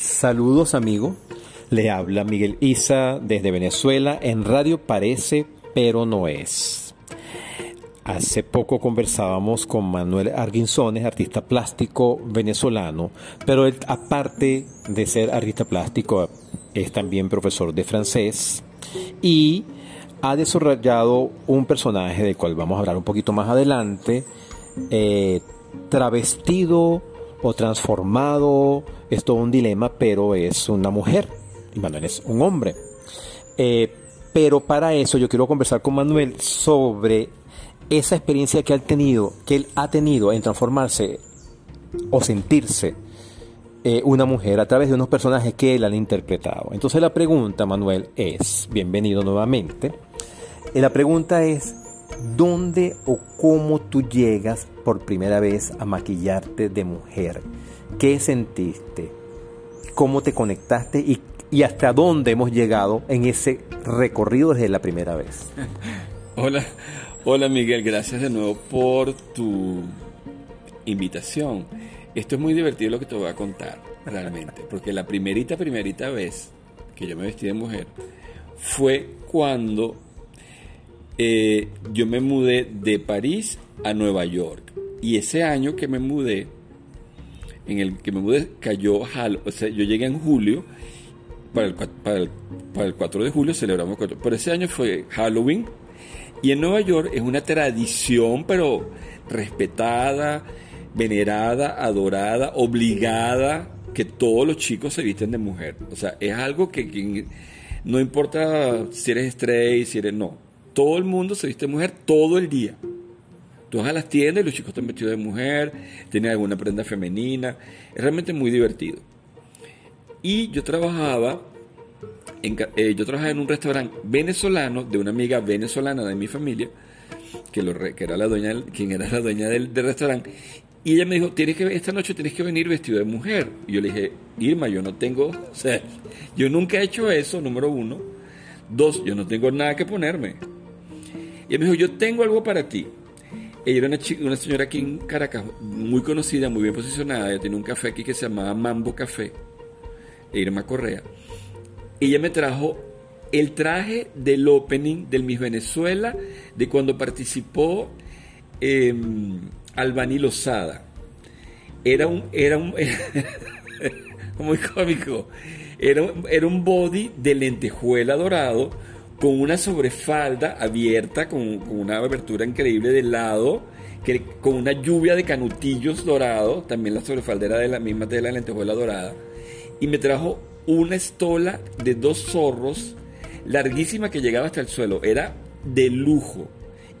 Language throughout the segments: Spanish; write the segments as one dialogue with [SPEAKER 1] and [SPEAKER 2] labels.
[SPEAKER 1] Saludos amigo, le habla Miguel Isa desde Venezuela en Radio Parece pero no es. Hace poco conversábamos con Manuel Arguinzones, artista plástico venezolano, pero él, aparte de ser artista plástico, es también profesor de francés y ha desarrollado un personaje del cual vamos a hablar un poquito más adelante, eh, travestido o transformado, es todo un dilema, pero es una mujer y Manuel es un hombre. Eh, pero para eso yo quiero conversar con Manuel sobre esa experiencia que, ha tenido, que él ha tenido en transformarse o sentirse eh, una mujer a través de unos personajes que él ha interpretado. Entonces la pregunta, Manuel, es, bienvenido nuevamente, eh, la pregunta es, ¿dónde o cómo tú llegas por primera vez a maquillarte de mujer? ¿Qué sentiste? ¿Cómo te conectaste y, y hasta dónde hemos llegado en ese recorrido desde la primera vez?
[SPEAKER 2] Hola, hola Miguel, gracias de nuevo por tu invitación. Esto es muy divertido lo que te voy a contar, realmente, porque la primerita, primerita vez que yo me vestí de mujer fue cuando eh, yo me mudé de París a Nueva York. Y ese año que me mudé, en el que me mudé, cayó Halloween. O sea, yo llegué en julio, para el, para el, para el 4 de julio celebramos 4. Pero ese año fue Halloween. Y en Nueva York es una tradición, pero respetada, venerada, adorada, obligada, que todos los chicos se visten de mujer. O sea, es algo que, que no importa si eres straight, si eres no. Todo el mundo se viste de mujer todo el día. Tú vas a las tiendas y los chicos están vestidos de mujer, tienen alguna prenda femenina. Es realmente muy divertido. Y yo trabajaba en, eh, yo trabajaba en un restaurante venezolano de una amiga venezolana de mi familia, que, lo, que era la dueña, quien era la dueña del, del, restaurante, y ella me dijo, tienes que, esta noche tienes que venir vestido de mujer. Y yo le dije, Irma, yo no tengo, o sea, yo nunca he hecho eso, número uno. Dos, yo no tengo nada que ponerme. Y ella me dijo, yo tengo algo para ti. Ella era una, una señora aquí en Caracas, muy conocida, muy bien posicionada. Ella tenía un café aquí que se llamaba Mambo Café, Irma Correa. Ella me trajo el traje del opening del Miss Venezuela, de cuando participó eh, Lozada. Era un, era un, muy cómico. Era, era un body de lentejuela dorado con una sobrefalda abierta, con, una abertura increíble del lado, que, con una lluvia de canutillos dorados, también la sobrefalda era de la misma tela de lentejuela dorada, y me trajo una estola de dos zorros larguísima que llegaba hasta el suelo, era de lujo,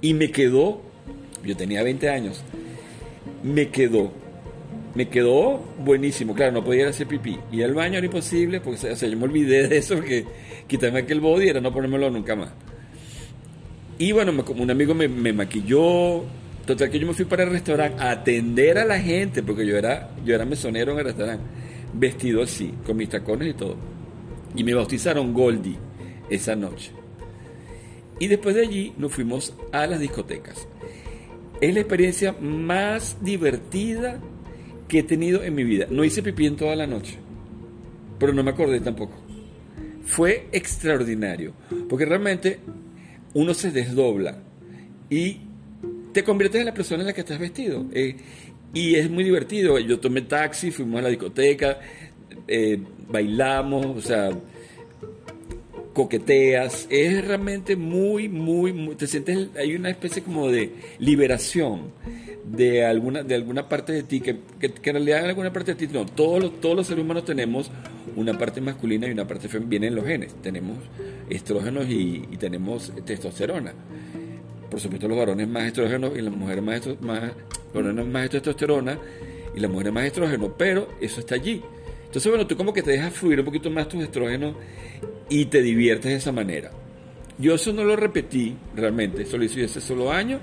[SPEAKER 2] y me quedó, yo tenía 20 años, me quedó, me quedó buenísimo. Claro, no podía ir a hacer pipí. Y al baño era imposible, porque o sea, yo me olvidé de eso, porque quitarme aquel body era no ponérmelo nunca más. Y bueno, un amigo me, me, maquilló. Total que yo me fui para el restaurante a atender a la gente, porque yo era, yo era mesonero en el restaurante, vestido así, con mis tacones y todo. Y me bautizaron Goldie esa noche. Y después de allí nos fuimos a las discotecas. Es la experiencia más divertida que he tenido en mi vida. No hice pipí en toda la noche, pero no me acordé tampoco. Fue extraordinario, porque realmente uno se desdobla y te conviertes en la persona en la que estás vestido. Eh, y es muy divertido. Yo tomé taxi, fuimos a la discoteca, eh, bailamos, o sea, coqueteas, es realmente muy, muy, muy, te sientes, hay una especie como de liberación de alguna, de alguna parte de ti, que, que, que en realidad alguna parte de ti, no, todos los, todos los seres humanos tenemos una parte masculina y una parte femenina, vienen los genes, tenemos estrógenos y, tenemos testosterona. Por supuesto los varones más estrógenos y las mujeres más, más, varones más testosterona y las mujeres más estrógenos, pero eso está allí. Entonces, bueno, tú como que te dejas fluir un poquito más tus estrógenos y te diviertes de esa manera. Yo eso no lo repetí realmente, eso lo hice ese solo año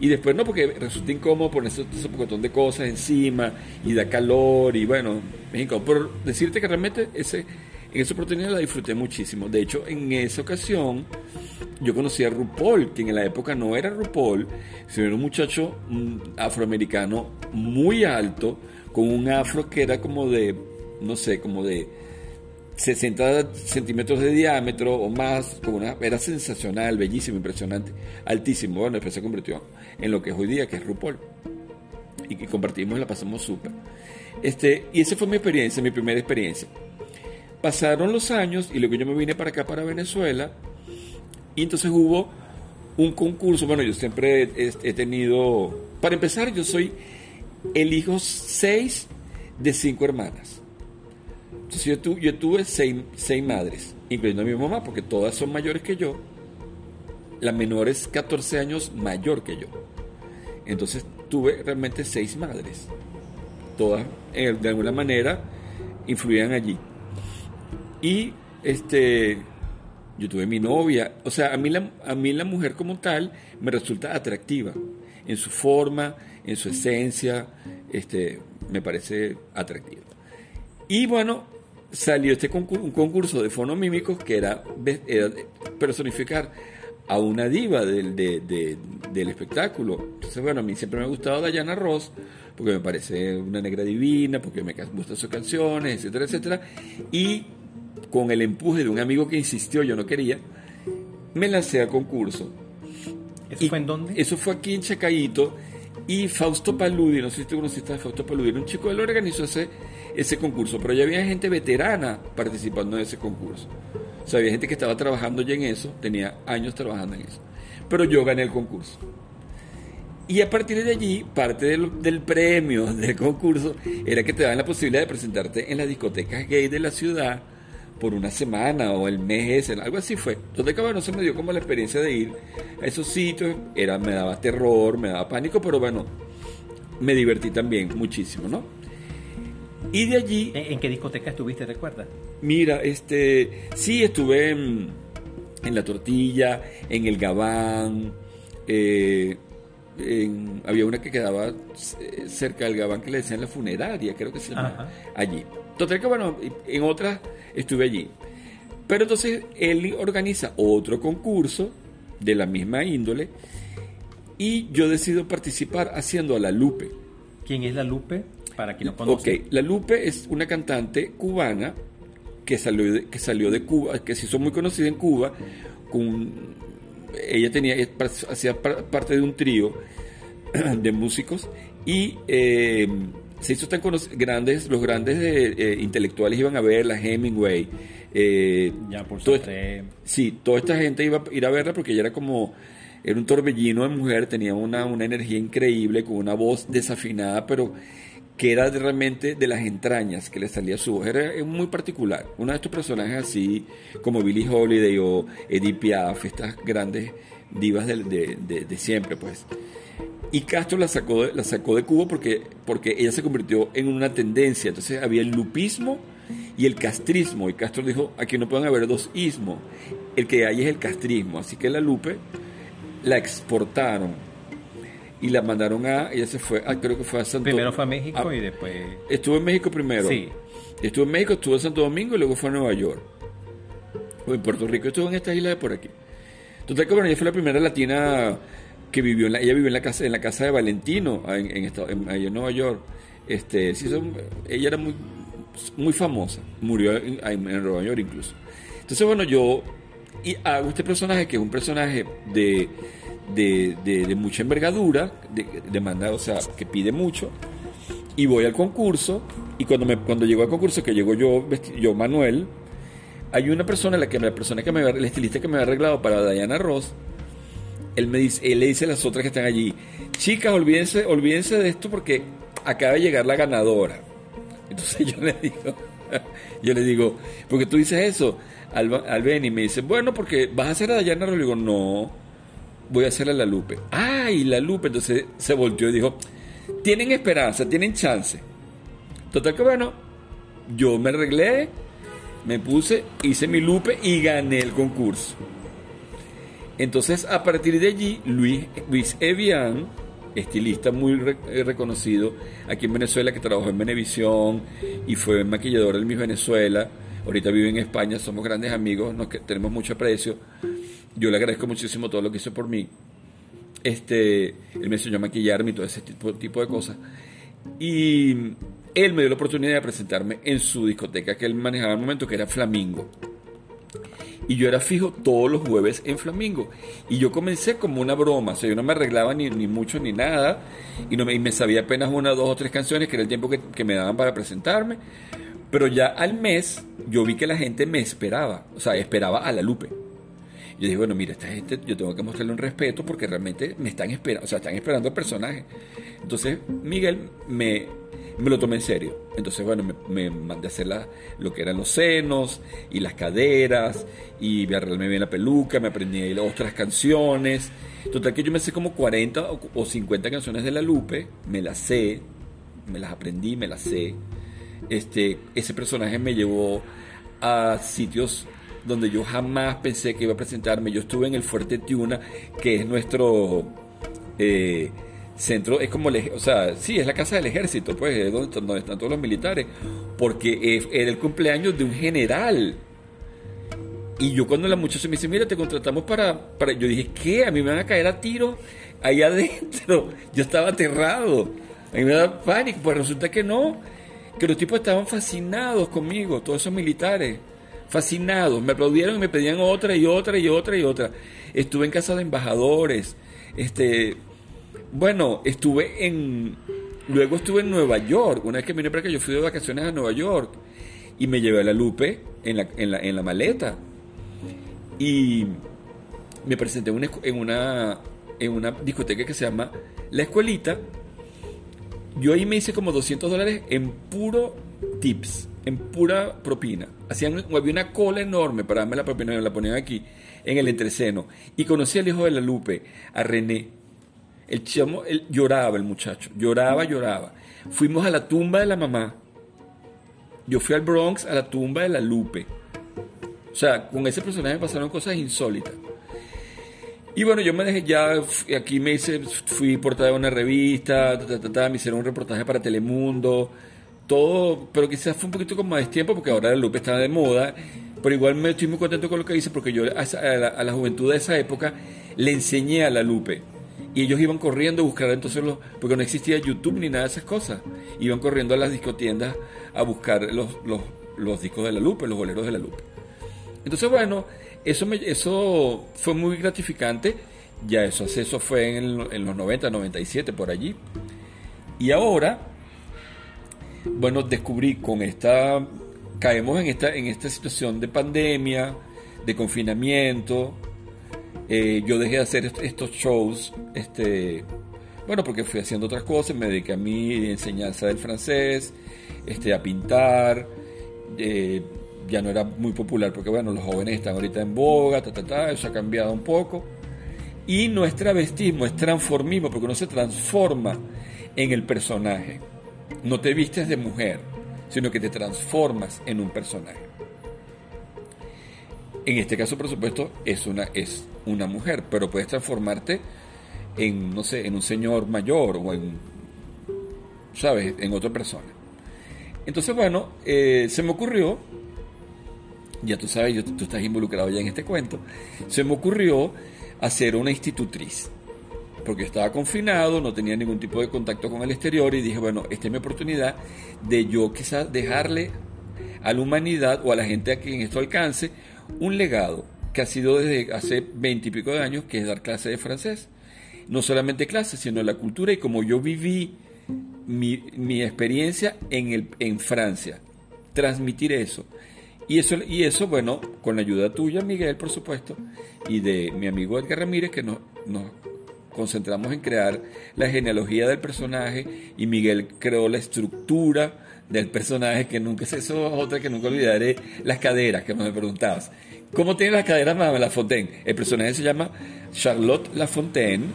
[SPEAKER 2] y después no, porque resulta incómodo ponerse ese montón de cosas encima y da calor y bueno, México. Por decirte que realmente ese, en esa oportunidad la disfruté muchísimo. De hecho, en esa ocasión yo conocí a RuPaul, que en la época no era RuPaul, sino era un muchacho afroamericano muy alto, con un afro que era como de no sé, como de 60 centímetros de diámetro o más, como una, era sensacional, bellísimo, impresionante, altísimo. Bueno, después se convirtió en lo que es hoy día, que es RuPaul. Y, y compartimos la pasamos súper. Este, y esa fue mi experiencia, mi primera experiencia. Pasaron los años y luego yo me vine para acá, para Venezuela, y entonces hubo un concurso. Bueno, yo siempre he, tenido, para empezar, yo soy el hijo 6 de 5 hermanas. Entonces yo, yo tuve 6 madres, incluyendo a mi mamá, porque todas son mayores que yo. La menor es 14 años mayor que yo. Entonces tuve realmente 6 madres. Todas, eh, de alguna manera, influían allí. Y este, yo tuve mi novia. O sea, a mí, la, a mí la mujer como tal me resulta atractiva. En su forma, en su esencia, este, me parece atractiva. Y bueno, salió este concurso, un concurso de fonomímicos que era, era personificar a una diva del, de, de, del espectáculo. Entonces, bueno, a mí siempre me ha gustado Diana Ross, porque me parece una negra divina, porque me gustan sus canciones, etcétera, etcétera. Y con el empuje de un amigo que insistió, yo no quería, me lancé al concurso.
[SPEAKER 1] ¿Eso fue en dónde?
[SPEAKER 2] Eso fue aquí en Chacaíto. Y Fausto Paludi, no sé si tú conociste a Fausto Paludi, era un chico, él organizó ese, ese concurso, pero ya había gente veterana participando en ese concurso. O sea, había gente que estaba trabajando ya en eso, tenía años trabajando en eso. Pero yo gané el concurso. Y a partir de allí, parte del, del, premio del concurso era que te daban la posibilidad de presentarte en las discotecas gay de la ciudad por una semana o el mes ese, algo así fue. Entonces, no se me dio como la experiencia de ir a esos sitios, era, me daba terror, me daba pánico, pero bueno, me divertí también muchísimo, ¿no? Y de allí...
[SPEAKER 1] ¿En, en qué discoteca estuviste, recuerdas?
[SPEAKER 2] Mira, este, sí, estuve en, en La Tortilla, en El Gabán, eh, en, había una que quedaba cerca del Gabán que le decían la funeraria, creo que se llama, allí. Total que bueno, en otras estuve allí. Pero entonces él organiza otro concurso de la misma índole y yo decido participar haciendo a La Lupe.
[SPEAKER 1] ¿Quién es La Lupe? Para quien no conoce.
[SPEAKER 2] Ok, La Lupe es una cantante cubana que salió de, que salió de Cuba, que se hizo muy conocida en Cuba, con, ella tenía, hacía parte de un trío de músicos y eh, se hizo tan grandes, los grandes eh, intelectuales iban a verla, Hemingway. Eh,
[SPEAKER 1] ya, por
[SPEAKER 2] toda esta, Sí, toda esta gente iba a ir a verla porque ella era como, era un torbellino de mujer, tenía una, una energía increíble, con una voz desafinada, pero que era realmente de las entrañas que le salía su voz. Era muy particular. Uno de estos personajes así, como Billie Holiday o Edith Piaf, estas grandes divas de siempre, pues. Y Castro la sacó, la sacó de Cuba porque, porque ella se convirtió en una tendencia. Entonces había el lupismo y el castrismo. Y Castro dijo, aquí no pueden haber dos ismos. El que hay es el castrismo. Así que la Lupe la exportaron y la mandaron a, ella se fue, a, creo que fue a Santo
[SPEAKER 1] Primero fue a México a, y después...
[SPEAKER 2] Estuvo en México primero.
[SPEAKER 1] Sí.
[SPEAKER 2] Estuvo en México, estuvo en Santo Domingo y luego fue a Nueva York. O en Puerto Rico, estuvo en esta isla de por aquí. Total que bueno, ella fue la primera latina que vivió en la, ella vivió en la casa en la casa de Valentino en, en, en, en Nueva York este sí, son, ella era muy muy famosa murió en, en, Nueva York incluso entonces bueno yo y hago este personaje que es un personaje de de, de, mucha envergadura de, demanda o sea que pide mucho. Y voy al concurso y cuando me cuando llego al concurso que llego yo yo Manuel hay una persona la que la que me el estilista que me ha arreglado para Diana Ross él, me dice, él le dice a las otras que están allí, chicas, olvídense, olvídense de esto porque acaba de llegar la ganadora. Entonces yo le digo, yo le digo, porque tú dices eso, al, al Ben y me dice, bueno, porque vas a hacer a Dayana, le digo, no, voy a hacer a la Lupe. Ay, la Lupe, entonces se volteó y dijo, tienen esperanza, tienen chance. Total que bueno, yo me arreglé, me puse, hice mi Lupe y gané el concurso. Entonces, a partir de allí, Luis, Luis Evian, estilista muy re, reconocido aquí en Venezuela, que trabajó en Venevisión y fue maquillador del Miss Venezuela, ahorita vive en España, somos grandes amigos, nos tenemos mucho aprecio. Yo le agradezco muchísimo todo lo que hizo por mí. Este, él me enseñó a maquillarme y todo ese tipo, de cosas. Y él me dio la oportunidad de presentarme en su discoteca que él manejaba el momento, que era Flamingo. Y yo era fijo todos los jueves en Flamingo. Y yo comencé como una broma. O sea, yo no me arreglaba ni, ni mucho ni nada. Y, no me, y me sabía apenas una, dos o tres canciones, que era el tiempo que, que me daban para presentarme. Pero ya al mes yo vi que la gente me esperaba. O sea, esperaba a la Lupe. Yo dije, bueno, mira, esta gente yo tengo que mostrarle un respeto porque realmente me están esperando, o sea, están esperando el personaje. Entonces, Miguel me, me lo tomé en serio. Entonces, bueno, me, me mandé a hacer la, lo que eran los senos y las caderas y me arreglé bien la peluca, me aprendí otras canciones. Total que yo me sé como 40 o, o 50 canciones de La Lupe, me las sé, me las aprendí, me las sé. Este, ese personaje me llevó a sitios donde yo jamás pensé que iba a presentarme. Yo estuve en el Fuerte Tiuna, que es nuestro eh, centro, es como, o sea, sí, es la casa del ejército, pues, es donde, donde están todos los militares, porque era el cumpleaños de un general. Y yo cuando la muchacha me dice, mira, te contratamos para, para... Yo dije, ¿qué? A mí me van a caer a tiro ahí adentro. Yo estaba aterrado. A mí me da pánico. Pues resulta que no. Que los tipos estaban fascinados conmigo, todos esos militares. Fascinados. Me aplaudieron y me pedían otra y otra y otra y otra. Estuve en casa de embajadores. Este... Bueno, estuve en... Luego estuve en Nueva York. Una vez que vine para acá, yo fui de vacaciones a Nueva York. Y me llevé a la Lupe en la, en la, en la maleta y me presenté en una, en una discoteca que se llama La Escuelita. Yo ahí me hice como 200 dólares en puro tips, en pura propina. Hacían, había una cola enorme para darme la propina, me la ponían aquí, en el entreceno. Y conocí al hijo de la Lupe, a René. El chamo, él lloraba el muchacho, lloraba, lloraba. Fuimos a la tumba de la mamá. Yo fui al Bronx a la tumba de la Lupe. O sea, con ese personaje pasaron cosas insólitas. Y bueno, yo me dejé ya, aquí me hice, fui portada de una revista, ta, ta, ta, ta, me hicieron un reportaje para Telemundo, todo, pero quizás fue un poquito con más tiempo porque ahora la Lupe estaba de moda, pero igual me estoy muy contento con lo que hice porque yo a, la, a la juventud de esa época le enseñé a la Lupe. Y ellos iban corriendo a buscar entonces los, porque no existía YouTube ni nada de esas cosas. Iban corriendo a las discotiendas a buscar los, los, los discos de la Lupe, los boleros de la Lupe. Entonces, bueno, eso, me, eso fue muy gratificante. Ya eso, eso fue en, en los 90, 97, por allí. Y ahora, bueno, descubrí con esta, caemos en esta, en esta situación de pandemia, de confinamiento. Eh, yo dejé de hacer est- estos shows, este, bueno, porque fui haciendo otras cosas, me dediqué a mi enseñanza del francés, este, a pintar, eh, ya no era muy popular porque bueno, los jóvenes están ahorita en boga, ta, ta, ta, eso ha cambiado un poco. Y no es travestismo, es transformismo, porque uno se transforma en el personaje. No te vistes de mujer, sino que te transformas en un personaje. En este caso, por supuesto, es una, es una mujer, pero puedes transformarte en, no sé, en un señor mayor o en, ¿sabes?, en otra persona. Entonces, bueno, eh, se me ocurrió, ya tú sabes, yo- tú estás involucrado ya en este cuento, se me ocurrió hacer una institutriz, porque estaba confinado, no tenía ningún tipo de contacto con el exterior y dije, bueno, esta es mi oportunidad de yo quizás dejarle a la humanidad o a la gente a quien esto alcance un legado que ha sido desde hace veintipico de años, que es dar clases de francés. No solamente clases, sino la cultura y como yo viví mi, mi experiencia en, el, en Francia, transmitir eso. Y eso, y eso, bueno, con la ayuda tuya, Miguel, por supuesto, y de mi amigo Edgar Ramírez, que nos, nos concentramos en crear la genealogía del personaje, y Miguel creó la estructura del personaje, que nunca es eso, es otra que nunca olvidaré, las caderas, que me preguntabas. ¿Cómo tiene las caderas Madame Lafontaine? El personaje se llama Charlotte Lafontaine,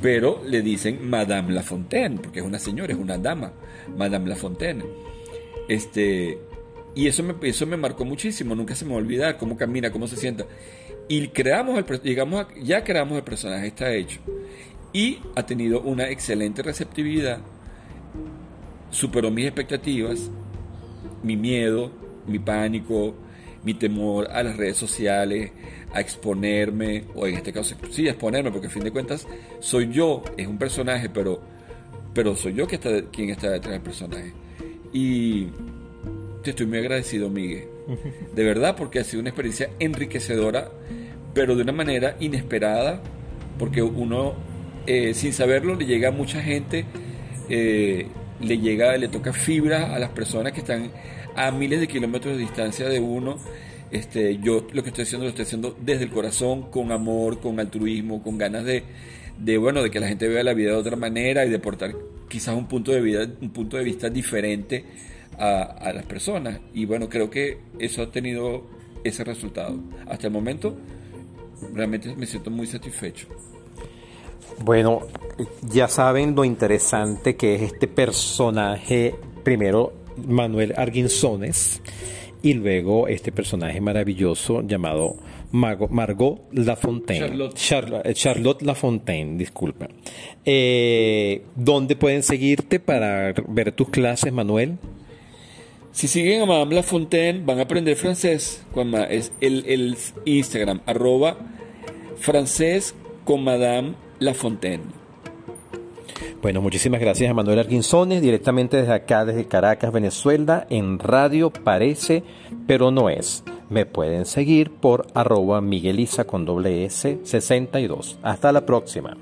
[SPEAKER 2] pero le dicen Madame Lafontaine, porque es una señora, es una dama, Madame Lafontaine. Este, y eso me, eso me marcó muchísimo, nunca se me va cómo camina, cómo se sienta. Y creamos el, a- ya creamos el personaje, está hecho. Y ha tenido una excelente receptividad, superó mis expectativas, mi miedo, mi pánico, mi temor a las redes sociales, a exponerme, o en este caso, sí, a exponerme, porque a fin de cuentas soy yo, es un personaje, pero, pero soy yo que está, quien está detrás del personaje. y te estoy muy agradecido, Miguel. De verdad, porque ha sido una experiencia enriquecedora, pero de una manera inesperada, porque uno, eh, sin saberlo, le llega a mucha gente, eh, le llega, le toca fibra a las personas que están a miles de kilómetros de distancia de uno. Este, yo lo que estoy haciendo lo estoy haciendo desde el corazón, con amor, con altruismo, con ganas de, de bueno, de que la gente vea la vida de otra manera y de aportar quizás un punto de vida, un punto de vista diferente a, las personas. Y bueno, creo que eso ha tenido ese resultado. Hasta el momento, realmente me siento muy satisfecho.
[SPEAKER 1] Bueno, ya saben lo interesante que es este personaje, primero Manuel Arguinzones, y luego este personaje maravilloso llamado Margot Lafontaine. Charlotte. Eh, Charlotte, Lafontaine, disculpa. Eh, ¿Dónde pueden seguirte para ver tus clases, Manuel?
[SPEAKER 2] Si siguen a Madame Lafontaine, van a aprender francés. Es el, el Instagram, arroba francés con Madame Lafontaine.
[SPEAKER 1] Bueno, muchísimas gracias a Manuel Arguinzones, directamente desde acá, desde Caracas, Venezuela, en Radio Parece, pero no es. Me pueden seguir por arroba Migueliza con doble S 62. Hasta la próxima.